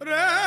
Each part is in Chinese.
Re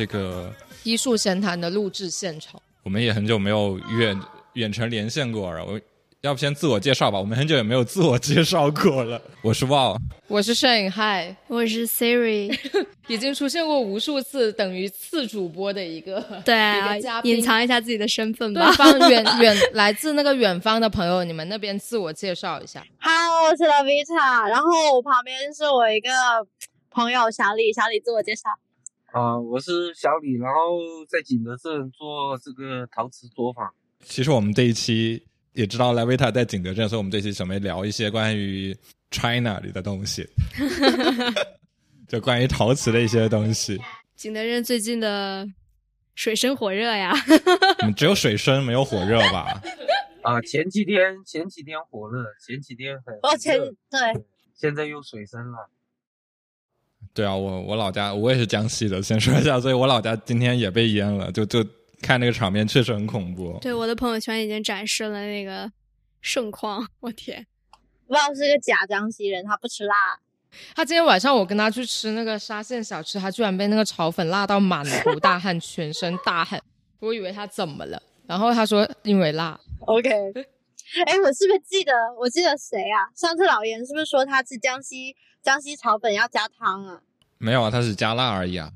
这个医术闲谈的录制现场，我们也很久没有远远程连线过了。我要不先自我介绍吧？我们很久也没有自我介绍过了。我是 Wow，我是摄影嗨，我是 Siri，已经出现过无数次，等于次主播的一个 对啊，隐藏一下自己的身份吧。对方远远来自那个远方的朋友，你们那边自我介绍一下。Hello，我是 Lavita，然后我旁边是我一个朋友小李，小李自我介绍。啊，我是小李，然后在景德镇做这个陶瓷作坊。其实我们这一期也知道 Lavita 在景德镇，所以我们这期准备聊一些关于 China 里的东西，就关于陶瓷的一些东西。景德镇最近的水深火热呀，只有水深没有火热吧？啊，前几天前几天火热，前几天很哦前对，现在又水深了。对啊，我我老家我也是江西的，先说一下，所以我老家今天也被淹了，就就看那个场面确实很恐怖。对，我的朋友圈已经展示了那个盛况，我天，旺是个假江西人，他不吃辣。他今天晚上我跟他去吃那个沙县小吃，他居然被那个炒粉辣到满头大汗，全身大汗，我以为他怎么了，然后他说因为辣。OK，哎，我是不是记得？我记得谁啊？上次老严是不是说他吃江西？江西炒粉要加汤啊？没有啊，它是加辣而已啊。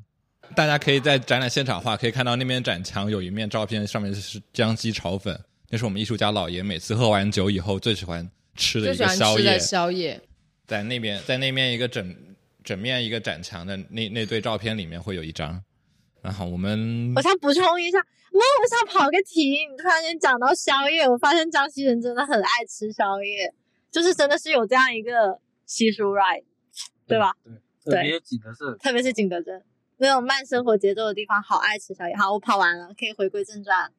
大家可以在展览现场的话，可以看到那面展墙有一面照片，上面是江西炒粉，那是我们艺术家老爷每次喝完酒以后最喜欢吃的一个宵夜。宵夜在那边，在那面一个整整面一个展墙的那那对照片里面会有一张。然后我们，我想补充一下，我我想跑个题。你突然间讲到宵夜，我发现江西人真的很爱吃宵夜，就是真的是有这样一个习俗，right？对吧？对，特别景德镇，特别是景德镇那种慢生活节奏的地方，好爱吃宵夜。好，我跑完了，可以回归正传。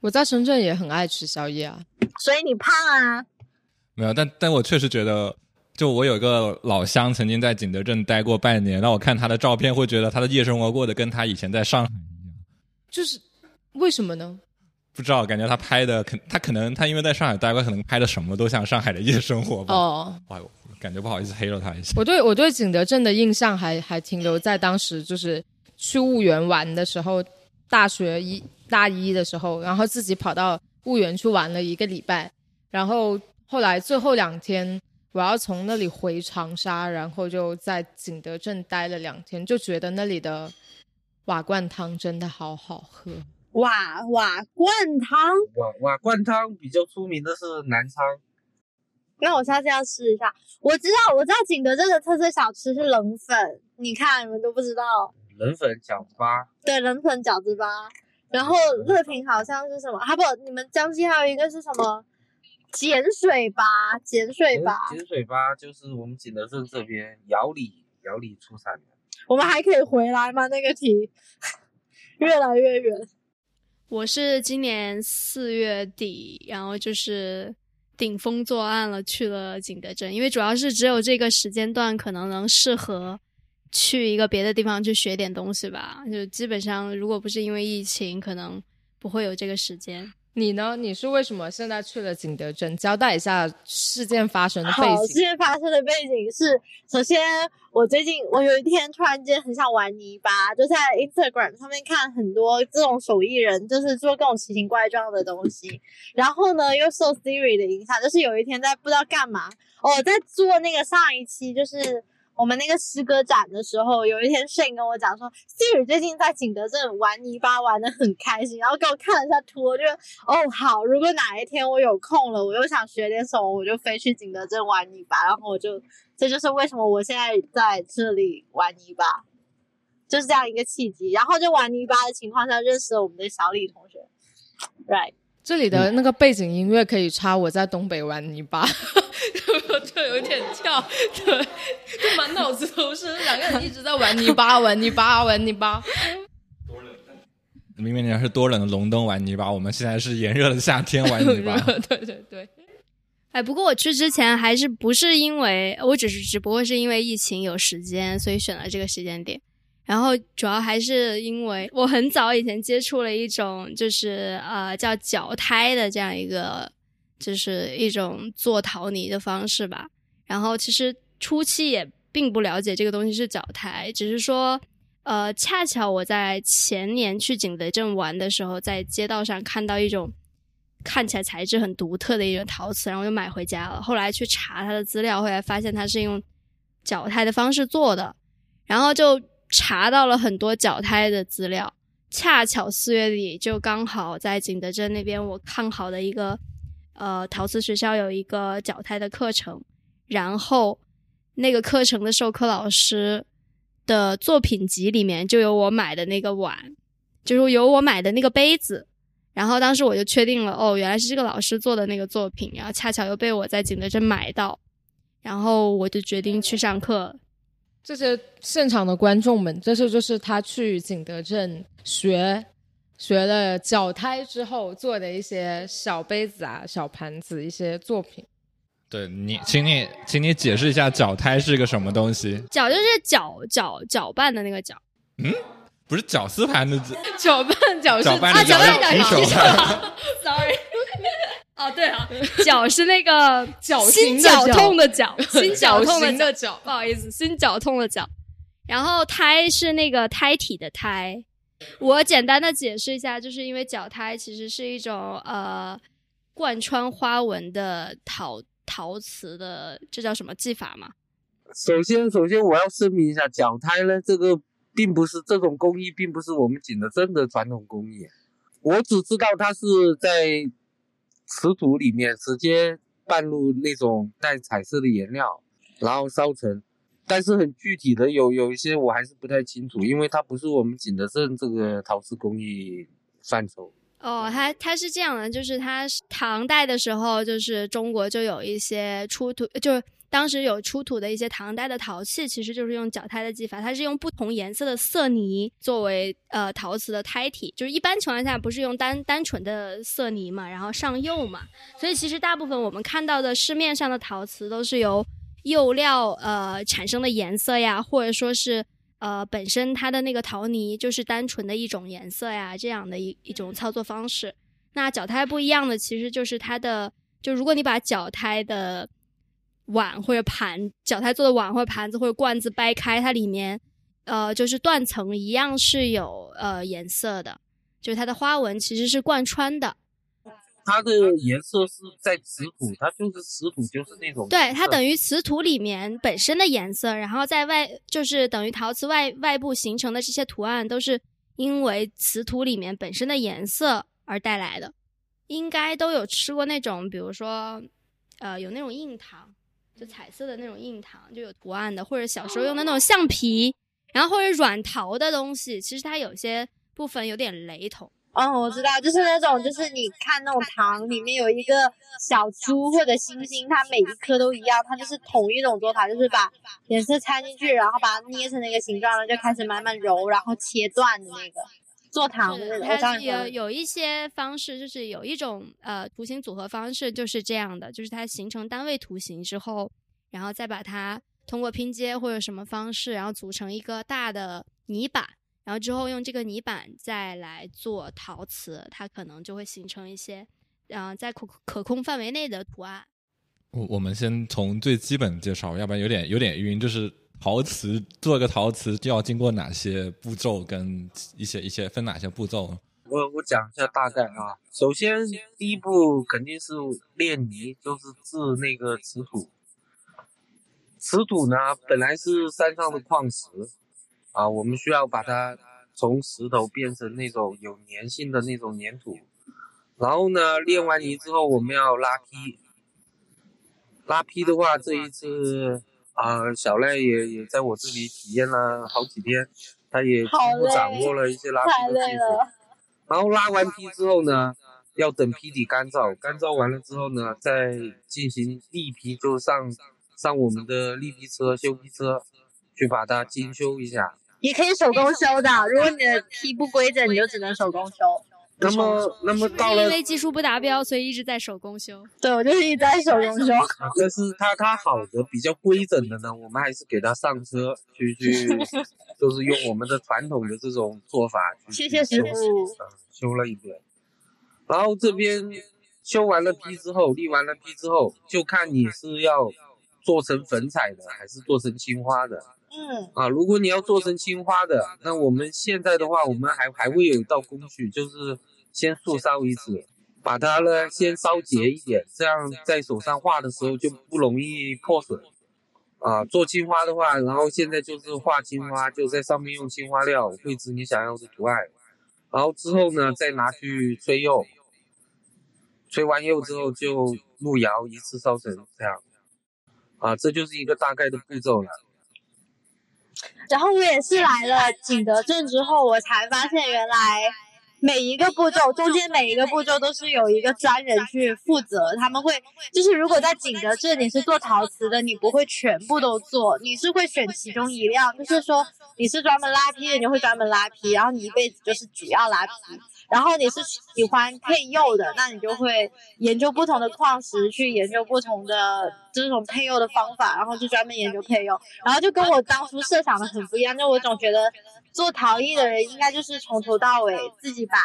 我在深圳也很爱吃宵夜啊，所以你胖啊？没有，但但我确实觉得，就我有一个老乡曾经在景德镇待过半年，让我看他的照片，会觉得他的夜生活过得跟他以前在上海一样。就是为什么呢？不知道，感觉他拍的，可他可能他因为在上海待过，可能拍的什么都像上海的夜生活吧。哦，哇。感觉不好意思黑了他一下。我对我对景德镇的印象还还停留在当时就是去婺源玩的时候，大学一大一的时候，然后自己跑到婺源去玩了一个礼拜，然后后来最后两天我要从那里回长沙，然后就在景德镇待了两天，就觉得那里的瓦罐汤真的好好喝。瓦瓦罐汤，瓦瓦罐汤比较出名的是南昌。那我下次要试一下。我知道，我知道景德镇的特色小吃是冷粉，你看你们都不知道。冷粉饺子吧？对，冷粉饺子吧。然后乐平好像是什么？啊不，你们江西还有一个是什么？碱水吧，碱水吧。碱水吧，就是我们景德镇这边瑶里瑶里出产的。我们还可以回来吗？那个题越来越远。我是今年四月底，然后就是。顶风作案了，去了景德镇，因为主要是只有这个时间段可能能适合去一个别的地方去学点东西吧。就基本上，如果不是因为疫情，可能不会有这个时间。你呢？你是为什么现在去了景德镇？交代一下事件发生的背景，事。件发生的背景是，首先我最近我有一天突然间很想玩泥巴，就在 Instagram 上面看很多这种手艺人，就是做各种奇形怪状的东西。然后呢，又受 Siri 的影响，就是有一天在不知道干嘛，哦，我在做那个上一期就是。我们那个诗歌展的时候，有一天 Shane 跟我讲说，Siri 最近在景德镇玩泥巴玩的很开心，然后给我看了一下图，我就哦好，如果哪一天我有空了，我又想学点什么，我就飞去景德镇玩泥巴，然后我就这就是为什么我现在在这里玩泥巴，就是这样一个契机。然后就玩泥巴的情况下认识了我们的小李同学，right。这里的那个背景音乐可以插我在东北玩泥巴，就有点跳，对，就满脑子都是两个人一直在玩泥巴，玩泥巴，玩泥巴。多冷明明人家是多冷的隆冬玩泥巴，我们现在是炎热的夏天玩泥巴。对对对，哎，不过我去之前还是不是因为我只是只不过是因为疫情有时间，所以选了这个时间点。然后主要还是因为我很早以前接触了一种就是呃叫脚胎的这样一个，就是一种做陶泥的方式吧。然后其实初期也并不了解这个东西是脚胎，只是说呃恰巧我在前年去景德镇玩的时候，在街道上看到一种。看起来材质很独特的一种陶瓷，然后我就买回家了。后来去查它的资料，后来发现它是用脚胎的方式做的，然后就查到了很多脚胎的资料。恰巧四月底就刚好在景德镇那边，我看好的一个呃陶瓷学校有一个脚胎的课程，然后那个课程的授课老师的作品集里面就有我买的那个碗，就是有我买的那个杯子。然后当时我就确定了，哦，原来是这个老师做的那个作品，然后恰巧又被我在景德镇买到，然后我就决定去上课。这些现场的观众们，这是就是他去景德镇学学了脚胎之后做的一些小杯子啊、小盘子一些作品。对你，请你，请你解释一下脚胎是个什么东西？搅就是搅搅搅拌的那个搅，不是绞丝盘的 搅拌搅是搅拌啊，的搅拌搅提手搅，sorry。哦，对啊，脚是那个脚心绞 绞痛的绞，心绞痛的绞，不好意思，心绞痛的绞。然后胎是那个胎体的胎。我简单的解释一下，就是因为脚胎其实是一种呃贯穿花纹的陶陶瓷的，这叫什么技法嘛？首先，首先我要声明一下，脚胎呢，这个并不是这种工艺，并不是我们景德镇的传统工艺。我只知道它是在瓷土里面直接拌入那种带彩色的颜料，然后烧成。但是很具体的有有一些我还是不太清楚，因为它不是我们景德镇这个陶瓷工艺范畴。哦，它它是这样的，就是它唐代的时候，就是中国就有一些出土，就是当时有出土的一些唐代的陶器，其实就是用脚胎的技法，它是用不同颜色的色泥作为呃陶瓷的胎体，就是一般情况下不是用单单纯的色泥嘛，然后上釉嘛，所以其实大部分我们看到的市面上的陶瓷都是由釉料呃产生的颜色呀，或者说是呃本身它的那个陶泥就是单纯的一种颜色呀，这样的一一种操作方式。那脚胎不一样的，其实就是它的，就如果你把脚胎的碗或者盘，脚胎做的碗或者盘子或者罐子掰开，它里面呃就是断层一样是有呃颜色的，就是它的花纹其实是贯穿的。它的颜色是在瓷土，它就是瓷土，就是那种对，它等于于瓷土里面本身的颜色，然后在外就是等于陶瓷外外部形成的这些图案，都是因为瓷土里面本身的颜色而带来的。应该都有吃过那种，比如说，呃，有那种硬糖，就彩色的那种硬糖，就有图案的，或者小时候用的那种橡皮，然后或者软陶的东西，其实它有些部分有点雷同。哦，我知道，就是那种，就是你看那种糖里面有一个小猪或者星星，它每一颗都一样，它就是同一种做法，就是把颜色掺进去，然后把它捏成那个形状，然后就开始慢慢揉，然后切断的那个做糖的那是个。我知道它是有有一些方式，就是有一种呃图形组合方式就是这样的，就是它形成单位图形之后，然后再把它通过拼接或者什么方式，然后组成一个大的泥板，然后之后用这个泥板再来做陶瓷，它可能就会形成一些，嗯，在可可控范围内的图案。我我们先从最基本介绍，要不然有点有点晕。就是陶瓷做一个陶瓷就要经过哪些步骤，跟一些一些分哪些步骤？我我讲一下大概啊。首先第一步肯定是炼泥，就是制那个瓷土。瓷土呢本来是山上的矿石啊，我们需要把它从石头变成那种有粘性的那种粘土。然后呢炼完泥之后，我们要拉坯。拉坯的话，这一次啊，小赖也也在我这里体验了好几天，他也初步掌握了一些拉皮的技术。然后拉完皮之后呢，要等皮底干燥，干燥完了之后呢，再进行立皮，就上上我们的立皮车、修皮车，去把它精修一下。也可以手工修的，如果你的皮不规整，你就只能手工修。那么，那么到了，因为技术不达标，所以一直在手工修。对，我就是一直在手工修。但是它它好的比较规整的呢，我们还是给它上车去去，就是用我们的传统的这种做法去谢谢师傅。修了一遍，然后这边修完了坯之后，立完了坯之后，就看你是要做成粉彩的，还是做成青花的。嗯啊，如果你要做成青花的，那我们现在的话，我们还还会有一道工序，就是先素烧一次，把它呢先烧结一点，这样在手上画的时候就不容易破损。啊，做青花的话，然后现在就是画青花，就在上面用青花料绘制你想要的图案，然后之后呢再拿去吹釉，吹完釉之后就入窑一次烧成这样。啊，这就是一个大概的步骤了。然后我也是来了景德镇之后，我才发现原来每一个步骤中间每一个步骤都是有一个专人去负责。他们会就是如果在景德镇你是做陶瓷的，你不会全部都做，你是会选其中一样，就是说你是专门拉坯的，你会专门拉坯，然后你一辈子就是主要拉坯。然后你是喜欢配釉的，那你就会研究不同的矿石，去研究不同的这种配釉的方法，然后就专门研究配釉。然后就跟我当初设想的很不一样，就我总觉得做陶艺的人应该就是从头到尾自己把，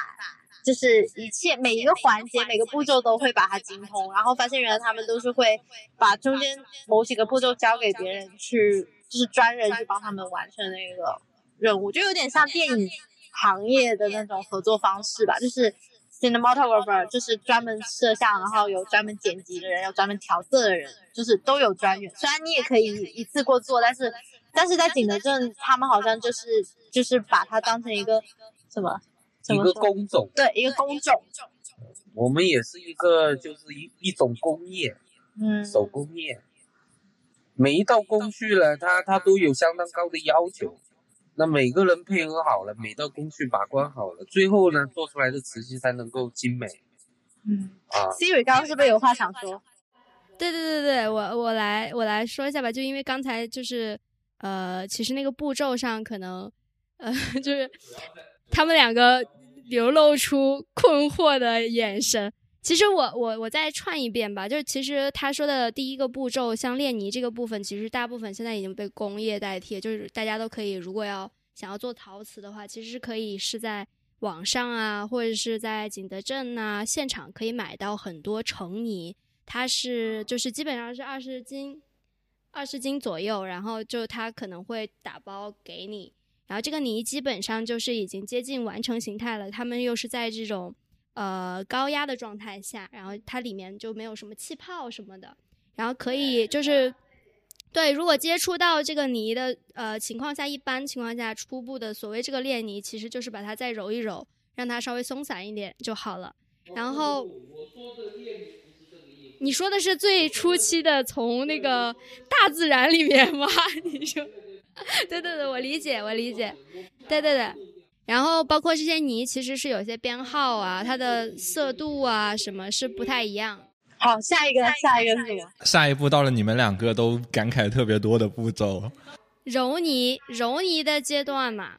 就是一切每一个环节每个步骤都会把它精通。然后发现原来他们都是会把中间某几个步骤交给别人去，就是专人去帮他们完成那个任务，就有点像电影。行业的那种合作方式吧，就是 cinematographer，就是专门摄像，然后有专门剪辑的人，有专门调色的人，就是都有专员。虽然你也可以一次过做，但是但是在景德镇，他们好像就是就是把它当成一个什么一个工种，对，一个工种。我们也是一个就是一一种工业，嗯，手工业。每一道工序呢，它它都有相当高的要求。那每个人配合好了，每道工序把关好了，最后呢，做出来的瓷器才能够精美。嗯啊，Siri 刚刚是不是有话想说？对对对对，我我来我来说一下吧，就因为刚才就是呃，其实那个步骤上可能呃，就是他们两个流露出困惑的眼神。其实我我我再串一遍吧，就是其实他说的第一个步骤，像炼泥这个部分，其实大部分现在已经被工业代替，就是大家都可以，如果要想要做陶瓷的话，其实是可以是在网上啊，或者是在景德镇呐现场可以买到很多成泥，它是就是基本上是二十斤，二十斤左右，然后就它可能会打包给你，然后这个泥基本上就是已经接近完成形态了，他们又是在这种。呃，高压的状态下，然后它里面就没有什么气泡什么的，然后可以就是，对，如果接触到这个泥的呃情况下，一般情况下初步的所谓这个炼泥，其实就是把它再揉一揉，让它稍微松散一点就好了。然后，你说的是最初期的从那个大自然里面吗？你说，对对对，我理解，我理解，对对对。然后包括这些泥，其实是有些编号啊，它的色度啊，什么是不太一样。好，下一个，下一个是什么？下一步到了你们两个都感慨特别多的步骤，揉泥，揉泥的阶段嘛。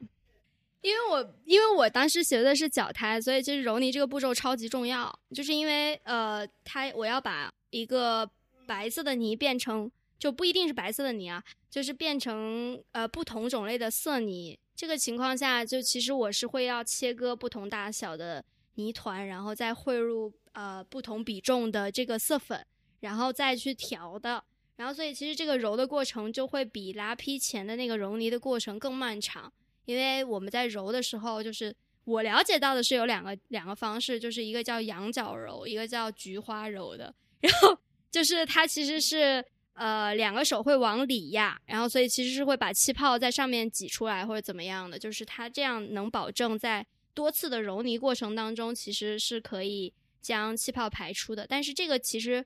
因为我因为我当时学的是脚胎，所以其实揉泥这个步骤超级重要。就是因为呃，它我要把一个白色的泥变成，就不一定是白色的泥啊，就是变成呃不同种类的色泥。这个情况下，就其实我是会要切割不同大小的泥团，然后再汇入呃不同比重的这个色粉，然后再去调的。然后所以其实这个揉的过程就会比拉坯前的那个揉泥的过程更漫长，因为我们在揉的时候，就是我了解到的是有两个两个方式，就是一个叫羊角揉，一个叫菊花揉的。然后就是它其实是呃两个手会往里压，然后所以其实是会把气泡在上面挤出来或者怎么样的，就是它这样能保证在多次的揉泥过程当中，其实是可以将气泡排出的。但是这个其实。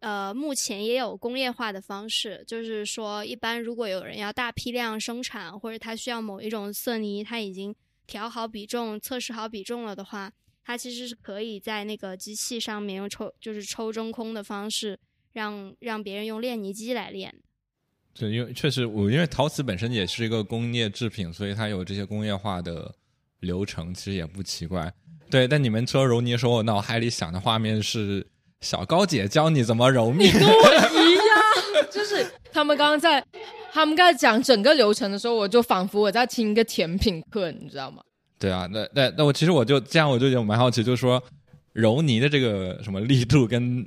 呃，目前也有工业化的方式，就是说，一般如果有人要大批量生产，或者他需要某一种色泥，他已经调好比重、测试好比重了的话，他其实是可以在那个机器上面用抽，就是抽真空的方式，让让别人用炼泥机来炼。对，因为确实我因为陶瓷本身也是一个工业制品，所以它有这些工业化的流程，其实也不奇怪。对，但你们说揉泥的时候，我脑海里想的画面是。小高姐教你怎么揉面，跟我一样，就是他们刚刚在，他们刚才讲整个流程的时候，我就仿佛我在听一个甜品课，你知道吗？对啊，那那那我其实我就这样，我就有蛮好奇，就是说揉泥的这个什么力度跟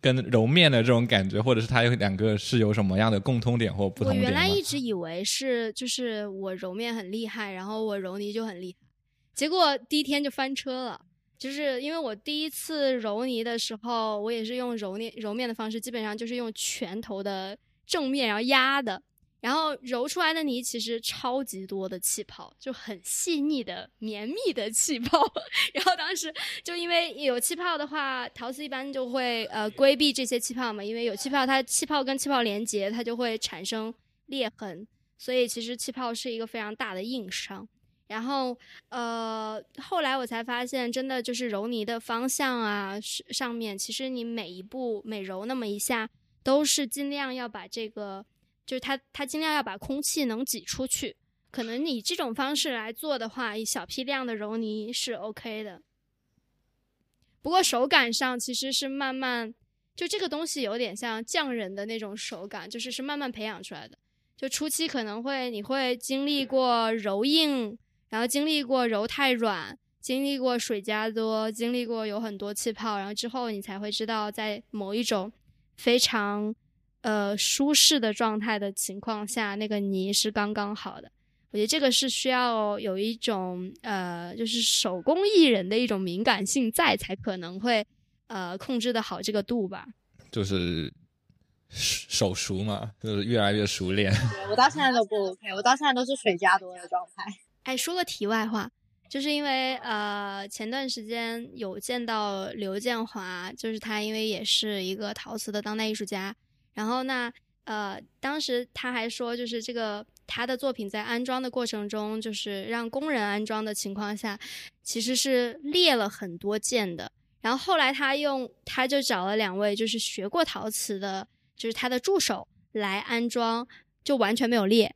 跟揉面的这种感觉，或者是它有两个是有什么样的共通点或不同点？我原来一直以为是就是我揉面很厉害，然后我揉泥就很厉害，结果第一天就翻车了。就是因为我第一次揉泥的时候，我也是用揉捏揉面的方式，基本上就是用拳头的正面然后压的，然后揉出来的泥其实超级多的气泡，就很细腻的绵密的气泡。然后当时就因为有气泡的话，陶瓷一般就会呃规避这些气泡嘛，因为有气泡，它气泡跟气泡连接，它就会产生裂痕，所以其实气泡是一个非常大的硬伤。然后，呃，后来我才发现，真的就是揉泥的方向啊，上面其实你每一步每揉那么一下，都是尽量要把这个，就是它它尽量要把空气能挤出去。可能你这种方式来做的话，以小批量的揉泥是 OK 的。不过手感上其实是慢慢，就这个东西有点像匠人的那种手感，就是是慢慢培养出来的。就初期可能会你会经历过揉硬。然后经历过揉太软，经历过水加多，经历过有很多气泡，然后之后你才会知道，在某一种非常呃舒适的状态的情况下，那个泥是刚刚好的。我觉得这个是需要有一种呃，就是手工艺人的一种敏感性在，才可能会呃控制的好这个度吧。就是手熟嘛，就是越来越熟练。我到现在都不 OK，我到现在都是水加多的状态。哎，说个题外话，就是因为呃，前段时间有见到刘建华，就是他，因为也是一个陶瓷的当代艺术家。然后那呃，当时他还说，就是这个他的作品在安装的过程中，就是让工人安装的情况下，其实是裂了很多件的。然后后来他用，他就找了两位就是学过陶瓷的，就是他的助手来安装，就完全没有裂。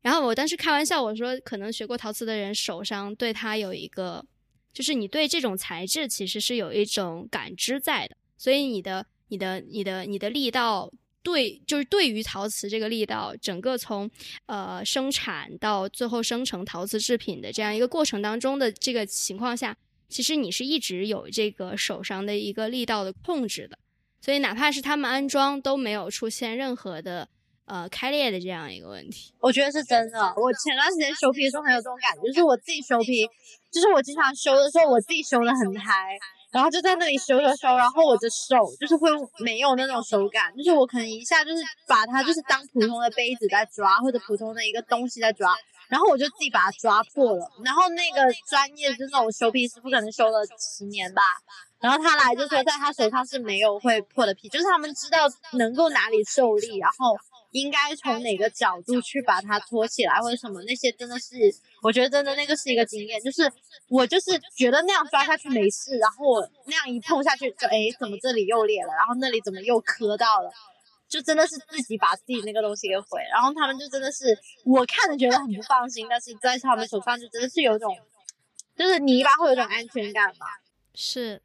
然后我当时开玩笑我说，可能学过陶瓷的人手上对它有一个，就是你对这种材质其实是有一种感知在的，所以你的、你的、你的、你的力道对，就是对于陶瓷这个力道，整个从呃生产到最后生成陶瓷制品的这样一个过程当中的这个情况下，其实你是一直有这个手上的一个力道的控制的，所以哪怕是他们安装都没有出现任何的。呃，开裂的这样一个问题，我觉得是真的。我前段时间修皮的时候很有这种感觉，就是我自己修皮，就是我经常修的时候，我自己修的很嗨，然后就在那里修修修，然后我的手就是会没有那种手感，就是我可能一下就是把它就是当普通的杯子在抓，或者普通的一个东西在抓，然后我就自己把它抓破了。然后那个专业就那种修皮师傅可能修了十年吧，然后他来就说在他手上是没有会破的皮，就是他们知道能够哪里受力，然后。应该从哪个角度去把它托起来，或者什么那些真的是，我觉得真的那个是一个经验，就是我就是觉得那样抓下去没事，然后我那样一碰下去就哎怎么这里又裂了，然后那里怎么又磕到了，就真的是自己把自己那个东西给毁，然后他们就真的是我看着觉得很不放心，但是在他们手上就真的是有种，就是泥巴会有种安全感嘛。是，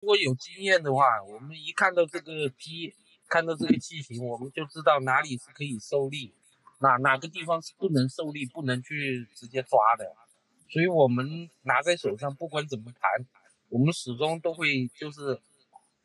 如果有经验的话，我们一看到这个批。看到这个器型，我们就知道哪里是可以受力，哪哪个地方是不能受力、不能去直接抓的，所以我们拿在手上，不管怎么弹，我们始终都会就是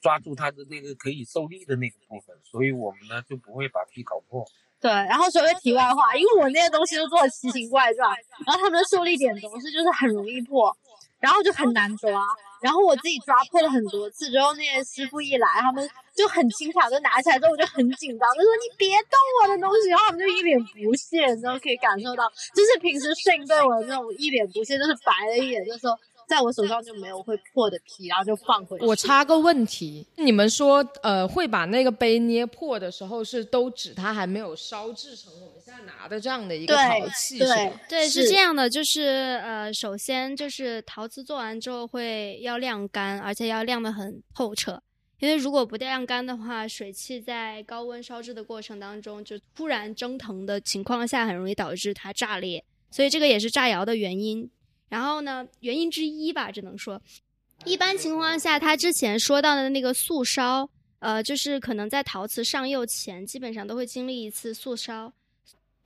抓住它的那个可以受力的那个部分，所以我们呢就不会把皮搞破。对，然后说个题外话，因为我那些东西都做的奇形怪状，然后他们的受力点总是就是很容易破，然后就很难抓。然后我自己抓破了很多次之后，那些师傅一来，他们就很轻巧的拿起来之后，我就很紧张，就说你别动我的东西，然后他们就一脸不屑，然后可以感受到，就是平时训对我的那种一脸不屑，就是白了一眼，就说。在我手上就没有会破的皮，然后就放回去。我插个问题，你们说，呃，会把那个杯捏破的时候，是都指它还没有烧制成我们现在拿的这样的一个陶器，是对对，是是这样的，就是呃，首先就是陶瓷做完之后会要晾干，而且要晾得很透彻，因为如果不晾干的话，水汽在高温烧制的过程当中，就突然蒸腾的情况下，很容易导致它炸裂，所以这个也是炸窑的原因。然后呢，原因之一吧，只能说，一般情况下，他之前说到的那个素烧，呃，就是可能在陶瓷上釉前，基本上都会经历一次素烧，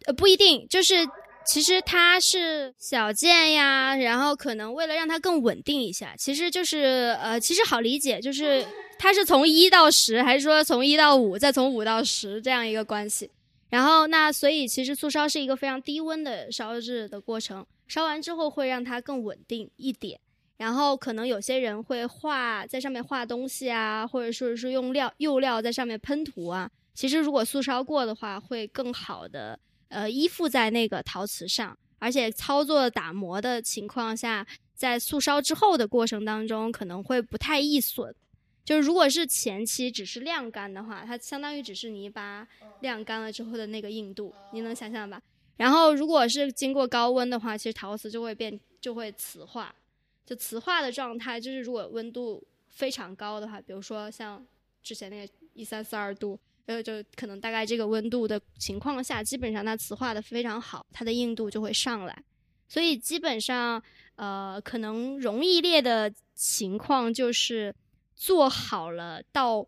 呃，不一定，就是其实它是小件呀，然后可能为了让它更稳定一下，其实就是呃，其实好理解，就是它是从一到十，还是说从一到五，再从五到十这样一个关系。然后那所以其实速烧是一个非常低温的烧制的过程。烧完之后会让它更稳定一点，然后可能有些人会画在上面画东西啊，或者说是用料釉料在上面喷涂啊。其实如果速烧过的话，会更好的呃依附在那个陶瓷上，而且操作打磨的情况下，在速烧之后的过程当中可能会不太易损。就是如果是前期只是晾干的话，它相当于只是泥巴晾干了之后的那个硬度，你能想象吧？然后，如果是经过高温的话，其实陶瓷就会变，就会瓷化。就瓷化的状态，就是如果温度非常高的话，比如说像之前那个一三四二度，呃，就可能大概这个温度的情况下，基本上它瓷化的非常好，它的硬度就会上来。所以基本上，呃，可能容易裂的情况就是做好了到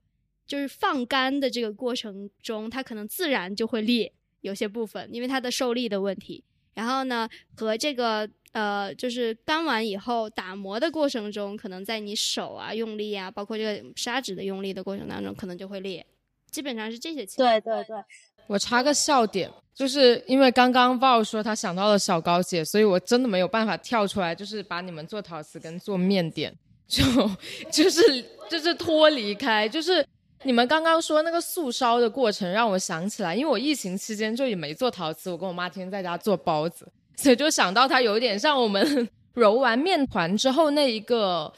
就是放干的这个过程中，它可能自然就会裂。有些部分，因为它的受力的问题，然后呢，和这个呃，就是干完以后打磨的过程中，可能在你手啊用力啊，包括这个砂纸的用力的过程当中，可能就会裂。基本上是这些情况。对对对，我插个笑点，就是因为刚刚鲍说他想到了小高姐，所以我真的没有办法跳出来，就是把你们做陶瓷跟做面点，就 就是就是脱离开，就是。你们刚刚说那个速烧的过程，让我想起来，因为我疫情期间就也没做陶瓷，我跟我妈天天在家做包子，所以就想到它有点像我们揉完面团之后那一个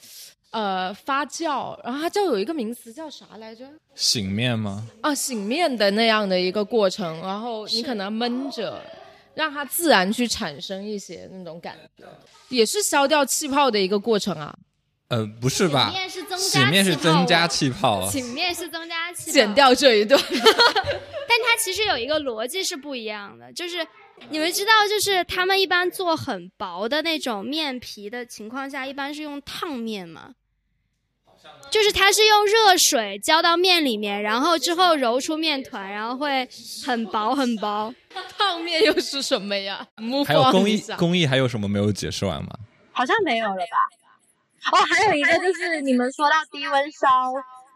呃发酵，然后它叫有一个名词叫啥来着？醒面吗？啊，醒面的那样的一个过程，然后你可能闷着，让它自然去产生一些那种感觉，也是消掉气泡的一个过程啊。呃，不是吧？洗面是增加气泡，醒 面是增加气泡。剪掉这一段，但它其实有一个逻辑是不一样的，就是你们知道，就是他们一般做很薄的那种面皮的情况下，一般是用烫面吗？就是它是用热水浇到面里面，然后之后揉出面团，然后会很薄很薄。烫面又是什么呀？还有工艺工艺还有什么没有解释完吗？好像没有了吧。哦，还有一个就是你们说到低温烧，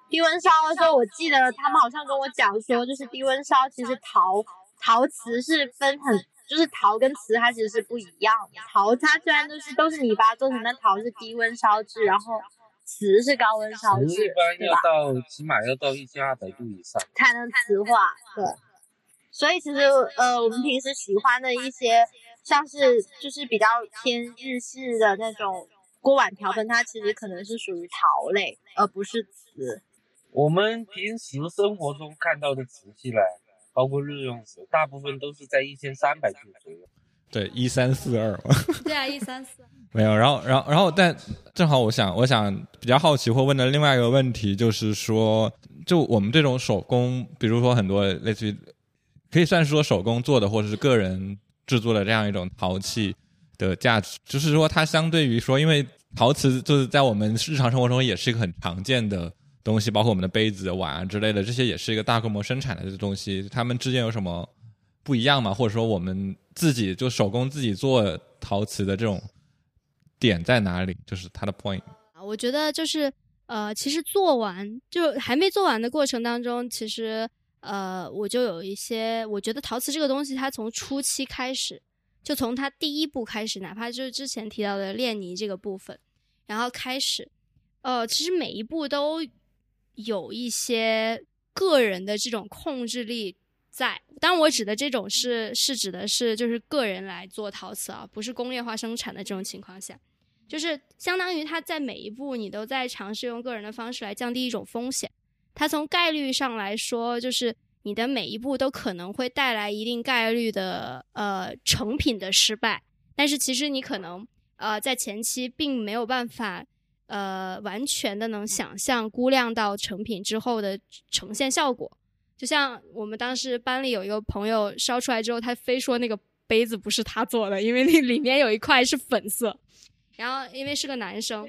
低温烧的时候，我记得他们好像跟我讲说，就是低温烧其实陶陶瓷是分很，就是陶跟瓷它其实是不一样的。陶它虽然都是都是泥巴做成，但陶是低温烧制，然后瓷是高温烧制，一般要到起码要到一千二百度以上才能瓷化。对，所以其实呃，我们平时喜欢的一些像是就是比较偏日式的那种。锅碗瓢盆，它其实可能是属于陶类，而不是瓷。我们平时生活中看到的瓷器呢，包括日用瓷，大部分都是在一千三百度左右。对，一三四二。对啊，一三四。没有，然后，然后，然后，但正好，我想，我想比较好奇或问的另外一个问题就是说，就我们这种手工，比如说很多类似于可以算是说手工做的，或者是个人制作的这样一种陶器。的价值就是说，它相对于说，因为陶瓷就是在我们日常生活中也是一个很常见的东西，包括我们的杯子、碗啊之类的，这些也是一个大规模生产的这东西。它们之间有什么不一样嘛？或者说我们自己就手工自己做陶瓷的这种点在哪里？就是它的 point。我觉得就是呃，其实做完就还没做完的过程当中，其实呃，我就有一些，我觉得陶瓷这个东西，它从初期开始，就从它第一步开始，哪怕就是之前提到的炼泥这个部分，然后开始，呃，其实每一步都有一些个人的这种控制力在。当然，我指的这种是是指的是就是个人来做陶瓷啊，不是工业化生产的这种情况下。就是相当于他在每一步你都在尝试用个人的方式来降低一种风险，它从概率上来说，就是你的每一步都可能会带来一定概率的呃成品的失败，但是其实你可能呃在前期并没有办法呃完全的能想象估量到成品之后的呈现效果，就像我们当时班里有一个朋友烧出来之后，他非说那个杯子不是他做的，因为那里面有一块是粉色。然后，因为是个男生，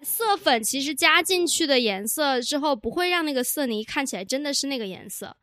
色粉其实加进去的颜色之后，不会让那个色泥看起来真的是那个颜色。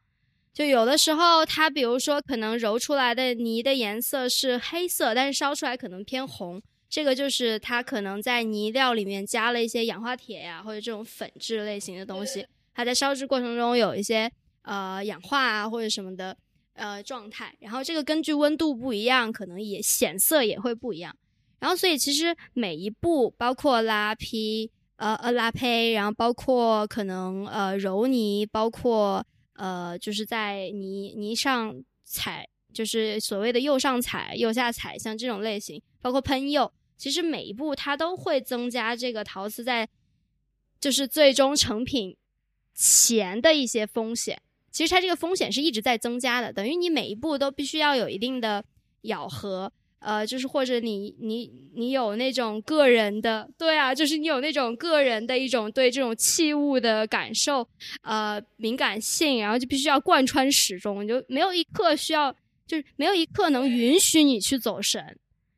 就有的时候，它比如说可能揉出来的泥的颜色是黑色，但是烧出来可能偏红。这个就是它可能在泥料里面加了一些氧化铁呀，或者这种粉质类型的东西，它在烧制过程中有一些呃氧化啊或者什么的呃状态。然后这个根据温度不一样，可能也显色也会不一样。然后，所以其实每一步，包括拉坯、呃呃拉胚，然后包括可能呃揉泥，包括呃就是在泥泥上踩，就是所谓的釉上踩、釉下踩，像这种类型，包括喷釉，其实每一步它都会增加这个陶瓷在就是最终成品前的一些风险。其实它这个风险是一直在增加的，等于你每一步都必须要有一定的咬合。呃，就是或者你你你有那种个人的，对啊，就是你有那种个人的一种对这种器物的感受，呃，敏感性，然后就必须要贯穿始终，就没有一刻需要，就是没有一刻能允许你去走神。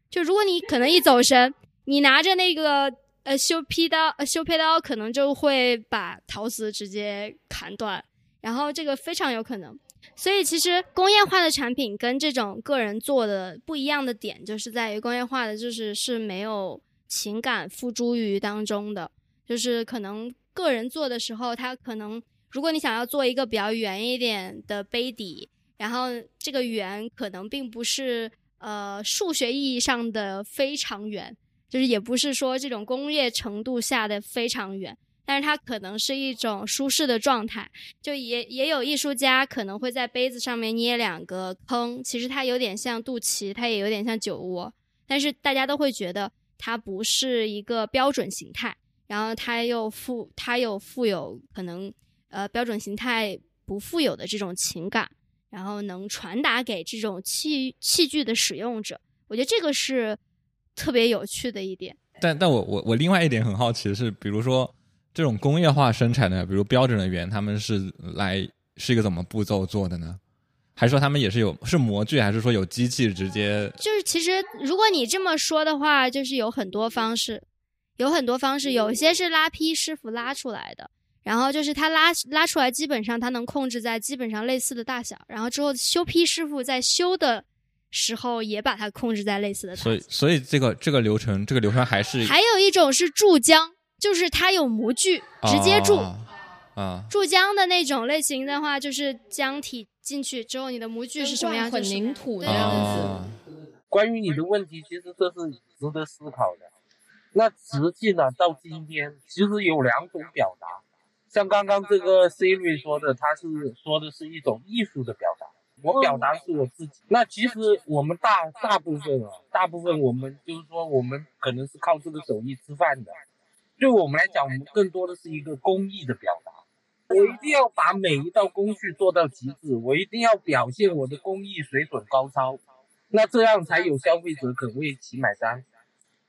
就如果你可能一走神，你拿着那个呃修坯刀、呃修坯刀，可能就会把陶瓷直接砍断，然后这个非常有可能。所以，其实工业化的产品跟这种个人做的不一样的点，就是在于工业化的就是是没有情感付诸于当中的。就是可能个人做的时候，它可能如果你想要做一个比较圆一点的杯底，然后这个圆可能并不是呃数学意义上的非常圆，就是也不是说这种工业程度下的非常圆。但是它可能是一种舒适的状态，就也也有艺术家可能会在杯子上面捏两个坑，其实它有点像肚脐，它也有点像酒窝，但是大家都会觉得它不是一个标准形态，然后它又富，它又富有可能呃标准形态不富有的这种情感，然后能传达给这种器器具的使用者，我觉得这个是特别有趣的一点。但但我我我另外一点很好奇的是，比如说。这种工业化生产的，比如标准的圆，他们是来是一个怎么步骤做的呢？还是说他们也是有是模具，还是说有机器直接？就是其实如果你这么说的话，就是有很多方式，有很多方式，有些是拉坯师傅拉出来的，然后就是他拉拉出来，基本上他能控制在基本上类似的大小，然后之后修坯师傅在修的时候也把它控制在类似的大小。所以，所以这个这个流程，这个流程还是还有一种是注浆。就是它有模具，直接注，啊，注浆的那种类型的话，就是浆体进去之后，你的模具是什么样子？混凝土的样子。关于你的问题，其实这是值得思考的。那实际呢？到今天其实有两种表达，像刚刚这个 Siri 说的，他是说的是一种艺术的表达。我表达是我自己。那其实我们大大部分啊，大部分我们就是说，我们可能是靠这个手艺吃饭的。对我们来讲，我们更多的是一个工艺的表达。我一定要把每一道工序做到极致，我一定要表现我的工艺水准高超，那这样才有消费者肯为其买单。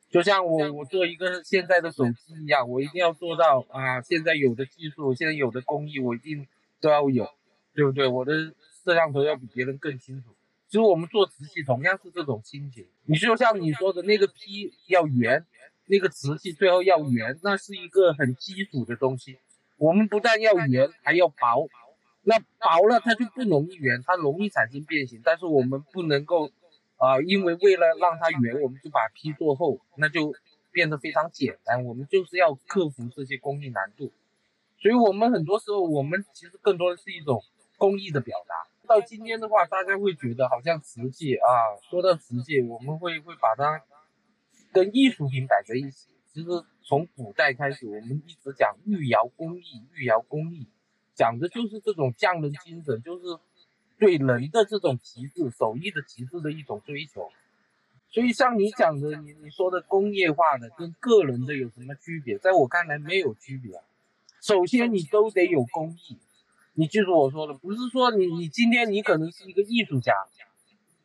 就像我我做一个现在的手机一样，我一定要做到啊，现在有的技术，现在有的工艺，我一定都要有，对不对？我的摄像头要比别人更清楚。其实我们做瓷器同样是这种心情。你就像你说的那个坯要圆。那个瓷器最后要圆，那是一个很基础的东西。我们不但要圆，还要薄，那薄了它就不容易圆，它容易产生变形。但是我们不能够啊、因为为了让它圆，我们就把坯做厚，那就变得非常简单。我们就是要克服这些工艺难度，所以我们很多时候我们其实更多的是一种工艺的表达。到今天的话，大家会觉得好像瓷器啊，说到瓷器，我们会会把它跟艺术品摆在一起。其实从古代开始，我们一直讲玉窑工艺，玉窑工艺讲的就是这种匠人精神，就是对人的这种极致、手艺的极致的一种追求。所以像你讲的，你你说的工业化的跟个人的有什么区别？在我看来没有区别。首先你都得有工艺，你记住我说的，不是说你你今天你可能是一个艺术家，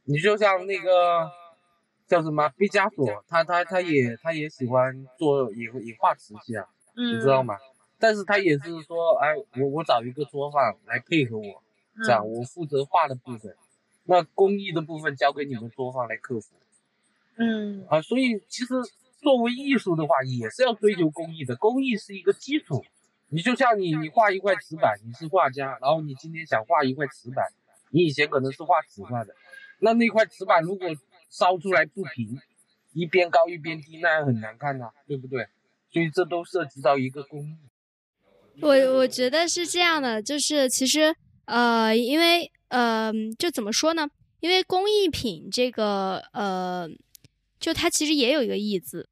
你就像那个叫什么毕加索，他他他也他也喜欢做也也画瓷器啊，嗯，你知道吗？但是他也是说，哎，我我找一个作坊来配合我，这样我负责画的部分，那工艺的部分交给你们作坊来克服嗯啊。所以其实作为艺术的话，也是要追求工艺的，工艺是一个基础。你就像你你画一块瓷板，你是画家，然后你今天想画一块瓷板，你以前可能是画纸画的，那那块瓷板如果烧出来不平，一边高一边低，那样很难看呐、对不对？所以这都涉及到一个工艺。我我觉得是这样的，就是其实呃，因为呃，就怎么说呢？因为工艺品这个呃，就它其实也有一个“艺”字，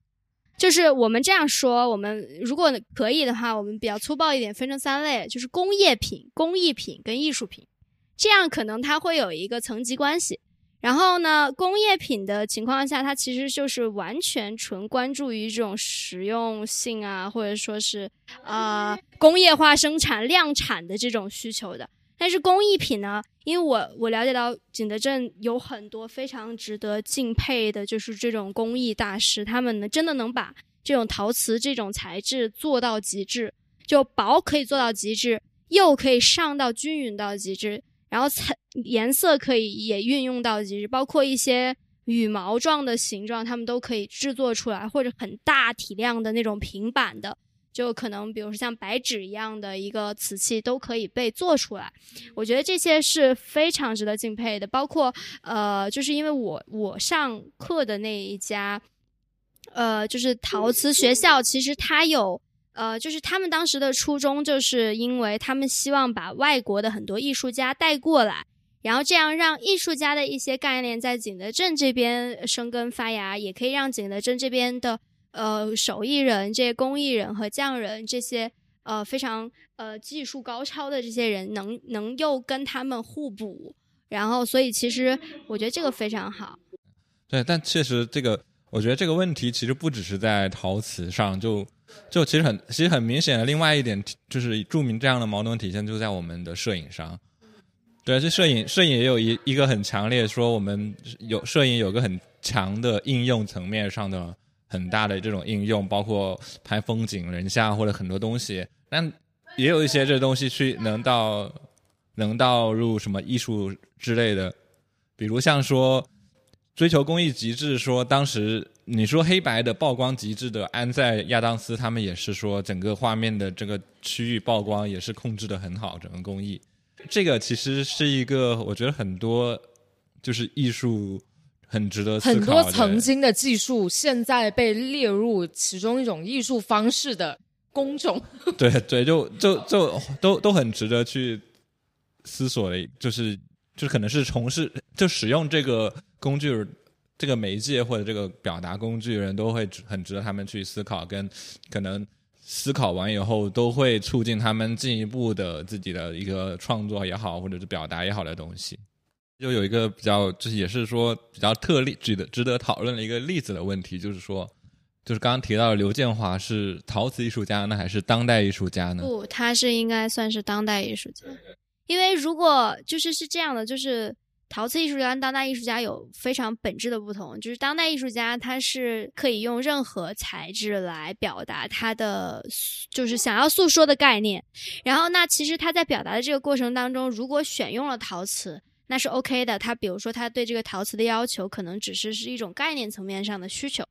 就是我们这样说，我们如果可以的话，我们比较粗暴一点，分成三类，就是工业品、工艺品跟艺术品，这样可能它会有一个层级关系。然后呢，工业品的情况下，它其实就是完全纯关注于这种实用性啊，或者说是啊、工业化生产、量产的这种需求的。但是工艺品呢，因为我我了解到景德镇有很多非常值得敬佩的，就是这种工艺大师，他们呢真的能把这种陶瓷这种材质做到极致，就薄可以做到极致，釉可以上到均匀到极致，然后彩颜色可以也运用到极致，包括一些羽毛状的形状，他们都可以制作出来，或者很大体量的那种平板的，就可能比如说像白纸一样的一个瓷器都可以被做出来。我觉得这些是非常值得敬佩的，包括呃，就是因为我我上课的那一家，呃，就是陶瓷学校，其实它有。呃，就是他们当时的初衷，就是因为他们希望把外国的很多艺术家带过来，然后这样让艺术家的一些概念在景德镇这边生根发芽，也可以让景德镇这边的呃手艺人、这些工艺人和匠人这些呃非常呃技术高超的这些人能能又跟他们互补，然后所以其实我觉得这个非常好。对，但确实这个，我觉得这个问题其实不只是在陶瓷上，就就其实很其实很明显的另外一点就是著名这样的矛盾体现就在我们的摄影上。对，这摄影摄影也有一一个很强烈说我们有摄影有个很强的应用层面上的很大的这种应用，包括拍风景、人像或者很多东西，但也有一些这东西去能到能到入什么艺术之类的，比如像说追求工艺极致，说当时你说黑白的曝光极致的安在亚当斯，他们也是说整个画面的这个区域曝光也是控制的很好，整个工艺。这个其实是一个我觉得很多就是艺术很值得思很多曾经的技术现在被列入其中一种艺术方式的工种。对对，就就就都都很值得去思索的，就是就可能是从事就使用这个工具、这个媒介或者这个表达工具人都会很值得他们去思考，跟可能思考完以后都会促进他们进一步的自己的一个创作也好，或者是表达也好的东西。就有一个比较，就是也是说比较特例、值得值得讨论的一个例子的问题，就是说，就是刚刚提到的刘建华是陶瓷艺术家呢，还是当代艺术家呢？不，他是应该算是当代艺术家，因为如果就是是这样的，就是陶瓷艺术家跟当代艺术家有非常本质的不同。就是当代艺术家他是可以用任何材质来表达他的就是想要诉说的概念，然后那其实他在表达的这个过程当中，如果选用了陶瓷。那是 OK 的，他比如说他对这个陶瓷的要求可能只是是一种概念层面上的需求，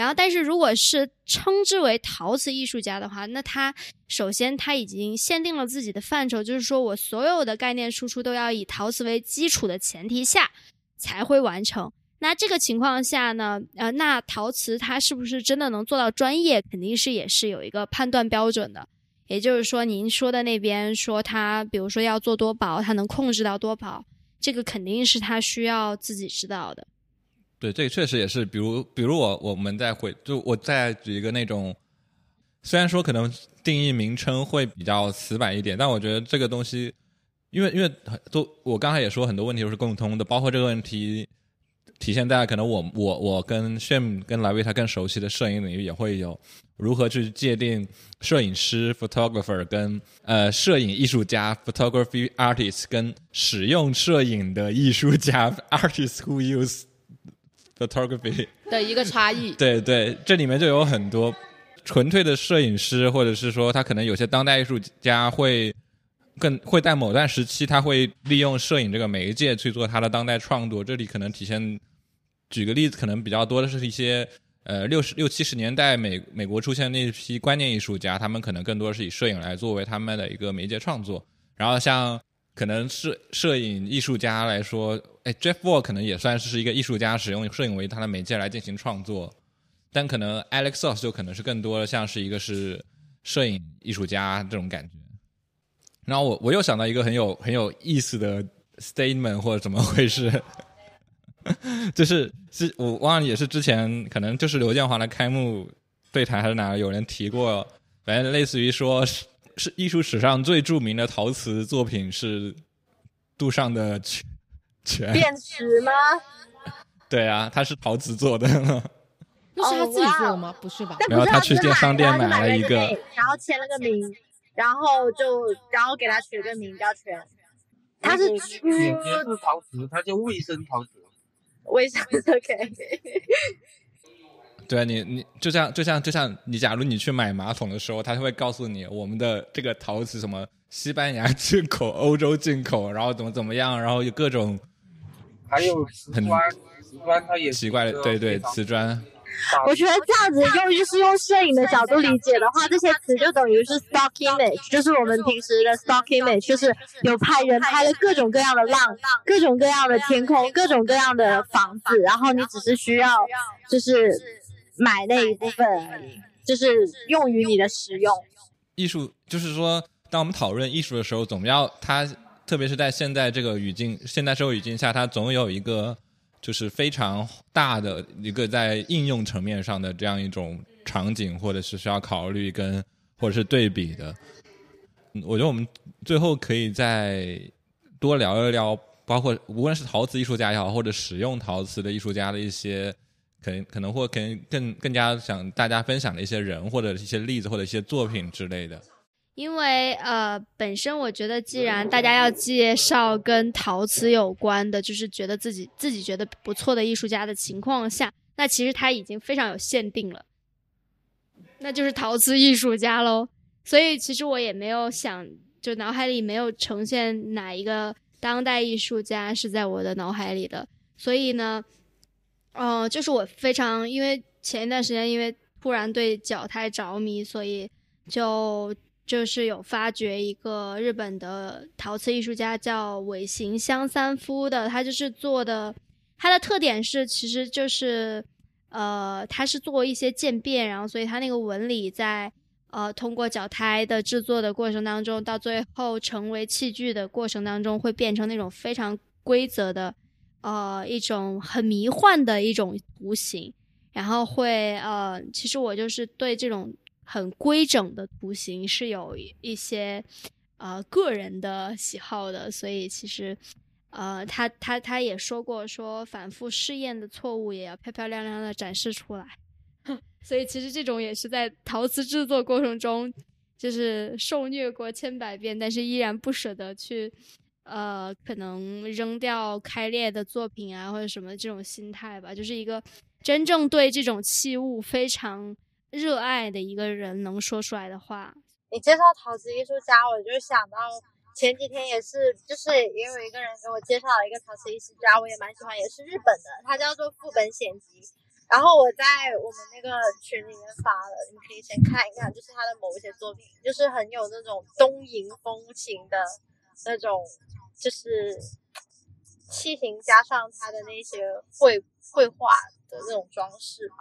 然后，但是如果是称之为陶瓷艺术家的话，那他首先他已经限定了自己的范畴，就是说我所有的概念输出都要以陶瓷为基础的前提下才会完成。那这个情况下呢，呃，那陶瓷它是不是真的能做到专业，肯定是也是有一个判断标准的。也就是说，您说的那边说他，比如说要做多薄，他能控制到多薄，这个肯定是他需要自己知道的。对，这个确实也是，比如，比如我我们再回，就我再举一个那种，虽然说可能定义名称会比较死板一点，但我觉得这个东西，因为因为都我刚才也说很多问题都是共通的，包括这个问题体现在可能我我我跟 Sham 跟莱维他更熟悉的摄影领域也会有如何去界定摄影师 photographer 跟呃摄影艺术家 photography artist 跟使用摄影的艺术家 artist who use photography 的一个差异。对对，这里面就有很多纯粹的摄影师，或者是说他可能有些当代艺术家会更会在某段时期，他会利用摄影这个媒介去做他的当代创作。这里可能体现，举个例子，可能比较多的是一些呃六十六七十年代美美国出现那一批观念艺术家，他们可能更多是以摄影来作为他们的一个媒介创作。然后像可能摄摄影艺术家来说，哎，Jeff Wall 可能也算是一个艺术家，使用摄影为他的媒介来进行创作。但可能 Alex Soss 就可能是更多的像是一个是摄影艺术家这种感觉。然后我我又想到一个很有很有意思的 statement 或者怎么回事，就是是我忘了也是之前可能就是刘建华的开幕对谈还是哪有人提过，反正类似于说是是艺术史上最著名的陶瓷作品是杜尚的泉泉，变石吗？对啊，它是陶瓷做的。那是他自己做的吗？不是吧？然后，他去店商店买了一个，然后签了个名，然后就然后给他取了个名叫全。他是出也是陶瓷，他叫卫生陶瓷。卫生 OK。对啊，你你就像就像就像你，假如你去买马桶的时候，他就会告诉你我们的这个陶瓷什么西班牙进口、欧洲进口，然后怎么怎么样，然后有各种，还有瓷砖，瓷砖它也奇怪的，对对，瓷砖。我觉得这样子用就是用摄影的角度理解的话，这些词就等于是 stock image，就是我们平时的 stock image，就是有拍人拍了各种各样的浪，各种各样的天空，各种各样的房子，然后你只是需要就是买那一部分，就是用于你的使用。艺术就是说，当我们讨论艺术的时候，总要它，特别是在现在这个语境、现代社会语境下，它总有一个。就是非常大的一个在应用层面上的这样一种场景，或者是需要考虑跟或者是对比的。我觉得我们最后可以再多聊一聊，包括无论是陶瓷艺术家也好，或者使用陶瓷的艺术家的一些，可能可能或可更更加想大家分享的一些人，或者一些例子，或者一些作品之类的。因为呃，本身我觉得，既然大家要介绍跟陶瓷有关的，就是觉得自己自己觉得不错的艺术家的情况下，那其实他已经非常有限定了，那就是陶瓷艺术家喽。所以其实我也没有想，就脑海里没有呈现哪一个当代艺术家是在我的脑海里的。所以呢，哦，就是我非常因为前一段时间因为突然对脚太着迷，所以就。就是有发掘一个日本的陶瓷艺术家叫尾形香三夫的，他就是做的，他的特点是其实就是，呃，他是做一些渐变，然后所以他那个纹理在呃通过脚胎的制作的过程当中，到最后成为器具的过程当中，会变成那种非常规则的，呃，一种很迷幻的一种图形，然后会呃，其实我就是对这种。很规整的图形是有一些，呃，个人的喜好的，所以其实，呃，他他他也说过，说反复试验的错误也要漂漂亮亮的展示出来，所以其实这种也是在陶瓷制作过程中，就是受虐过千百遍，但是依然不舍得去，呃，可能扔掉开裂的作品啊，或者什么这种心态吧，就是一个真正对这种器物非常。热爱的一个人能说出来的话。你介绍陶瓷艺术家，我就想到前几天也是，就是也有一个人给我介绍了一个陶瓷艺术家，我也蛮喜欢，也是日本的，他叫做副本显吉。然后我在我们那个群里面发了，你可以先看一看，就是他的某一些作品，就是很有那种东瀛风情的那种，就是器型加上他的那些绘绘画的那种装饰嘛。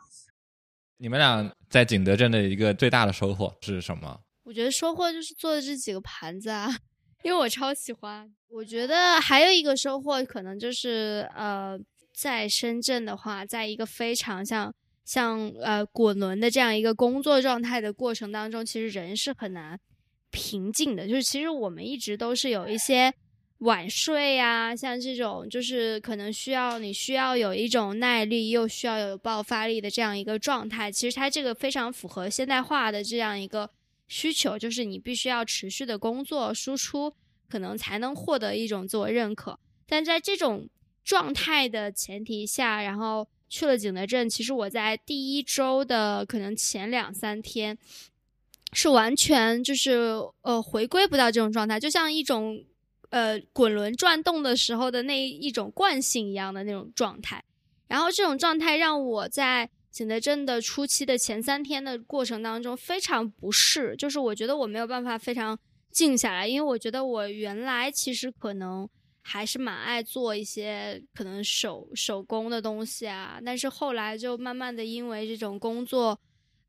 你们俩在景德镇的一个最大的收获是什么？我觉得收获就是做的这几个盘子啊，因为我超喜欢。我觉得还有一个收获可能就是呃。在深圳的话，在一个非常像像呃滚轮的这样一个工作状态的过程当中，其实人是很难平静的。就是其实我们一直都是有一些晚睡呀，像这种就是可能需要你需要有一种耐力，又需要有爆发力的这样一个状态。其实它这个非常符合现代化的这样一个需求，就是你必须要持续的工作输出，可能才能获得一种自我认可。但在这种状态的前提下，然后去了景德镇。其实我在第一周的可能前两三天，是完全就是呃回归不到这种状态，就像一种呃滚轮转动的时候的那一种惯性一样的那种状态。然后这种状态让我在景德镇的初期的前三天的过程当中非常不适，就是我觉得我没有办法非常静下来，因为我觉得我原来其实可能。还是蛮爱做一些可能手手工的东西啊，但是后来就慢慢的因为这种工作，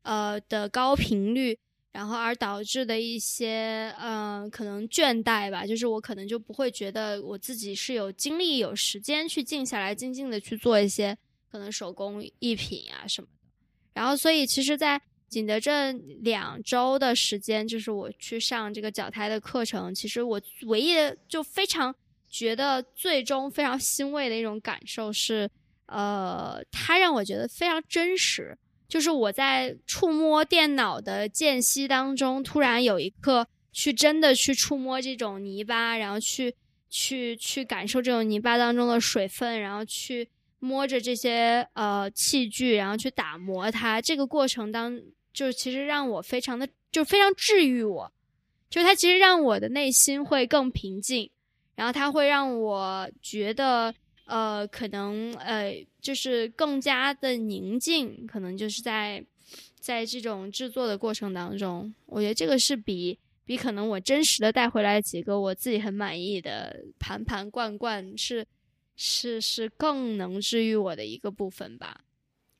呃的高频率，然后而导致的一些嗯可能倦怠吧，就是我可能就不会觉得我自己是有精力有时间去静下来静静的去做一些可能手工艺品啊什么的，然后所以其实，在景德镇两周的时间，就是我去上这个脚台的课程，其实我唯一的就非常。觉得最终非常欣慰的一种感受是，呃，它让我觉得非常真实。就是我在触摸电脑的间隙当中，突然有一刻去真的去触摸这种泥巴，然后去去去感受这种泥巴当中的水分，然后去摸着这些呃器具，然后去打磨它。这个过程当就其实让我非常的就非常治愈我，就它其实让我的内心会更平静。然后它会让我觉得，呃，可能呃，就是更加的宁静，可能就是在，在这种制作的过程当中，我觉得这个是比比可能我真实的带回来几个我自己很满意的盘盘罐罐是是是更能治愈我的一个部分吧。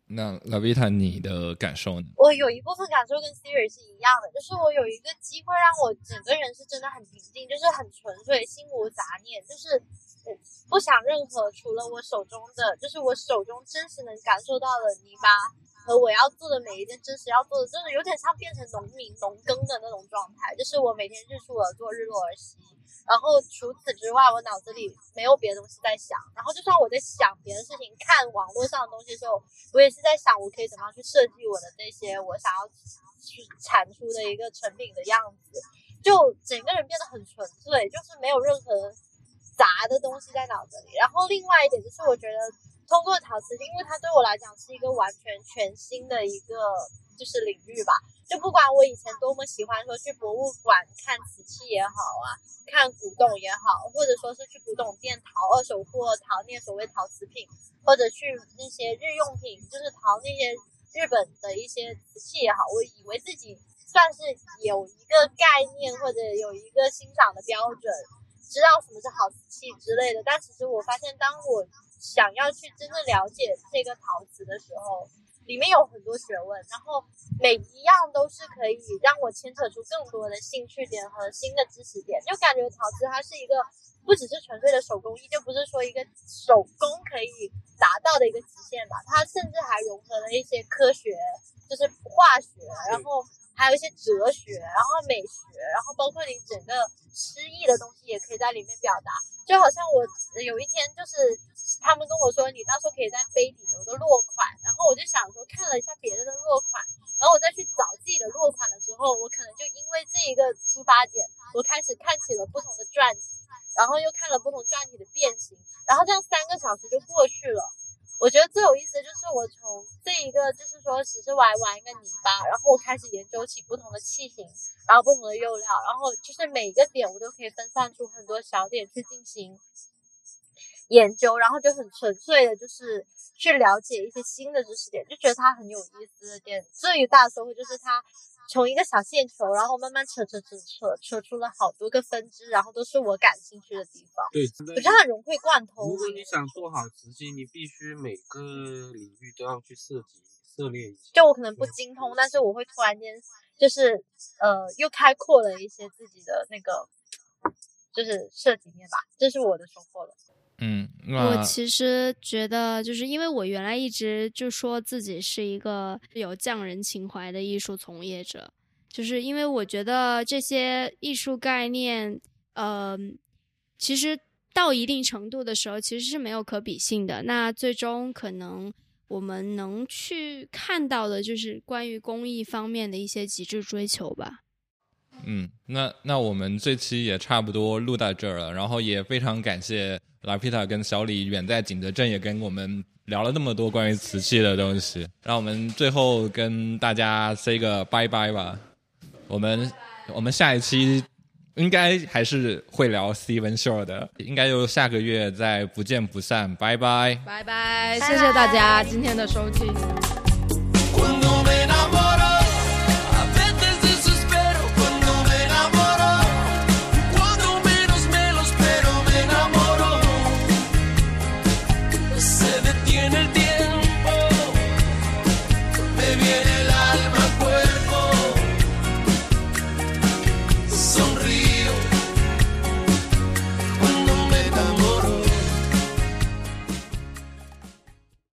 那拉维塔，你的感受呢？我有一部分感受跟 Siri 是一样的，就是我有一个机会让我整个人是真的很平静，就是很纯粹，心无杂念，就是不想任何除了我手中的，就是我手中真实能感受到的泥巴和我要做的每一件真实要做的，真的有点像变成农民农耕的那种状态，就是我每天日出而作，日落而息。然后除此之外，我脑子里没有别的东西在想。然后就算我在想别的事情，看网络上的东西的时候，我也是在想我可以怎么样去设计我的那些我想要去产出的一个成品的样子。就整个人变得很纯粹，就是没有任何杂的东西在脑子里。然后另外一点就是，我觉得通过陶瓷，因为它对我来讲是一个完全全新的一个就是领域吧。就不管我以前多么喜欢说去博物馆看瓷器也好啊，看古董也好，或者说是去古董店淘二手货、淘那些所谓陶瓷品，或者去那些日用品，就是淘那些日本的一些瓷器也好，我以为自己算是有一个概念或者有一个欣赏的标准，知道什么是好瓷器之类的。但其实我发现，当我想要去真正了解这个陶瓷的时候，里面有很多学问，然后每一样都是可以让我牵扯出更多的兴趣点和新的知识点，就感觉陶瓷它是一个不只是纯粹的手工艺，就不是说一个手工可以达到的一个极限吧，它甚至还融合了一些科学，就是化学，然后还有一些哲学，然后美学，然后包括你整个诗意的东西也可以在里面表达，就好像我有一天就是。他们跟我说，你到时候可以在杯底留个落款，然后我就想说，看了一下别人的落款，然后我再去找自己的落款的时候，我可能就因为这一个出发点，我开始看起了不同的传记，然后又看了不同传体的变形，然后这样三个小时就过去了。我觉得最有意思的就是我从这一个就是说只是玩玩一个泥巴，然后我开始研究起不同的器型，然后不同的釉料，然后就是每一个点我都可以分散出很多小点去进行。研究，然后就很纯粹的，就是去了解一些新的知识点，就觉得它很有意思的点。最大的收获就是它从一个小线球，然后慢慢扯扯扯扯扯出了好多个分支，然后都是我感兴趣的地方。对，我觉得很融会贯通。如果你想做好直击，你必须每个领域都要去涉及涉猎一下。就我可能不精通，但是我会突然间就是呃又开阔了一些自己的那个就是涉及面吧，这是我的收获了。嗯，我其实觉得，就是因为我原来一直就说自己是一个有匠人情怀的艺术从业者，就是因为我觉得这些艺术概念，呃，其实到一定程度的时候，其实是没有可比性的。那最终可能我们能去看到的，就是关于工艺方面的一些极致追求吧。嗯，那那我们这期也差不多录到这儿了，然后也非常感谢拉皮塔跟小李远在景德镇也跟我们聊了那么多关于瓷器的东西，让我们最后跟大家 say 个拜拜吧。我们我们下一期应该还是会聊 Steven Show 的，应该就下个月再不见不散，拜拜，拜拜，谢谢大家今天的收听。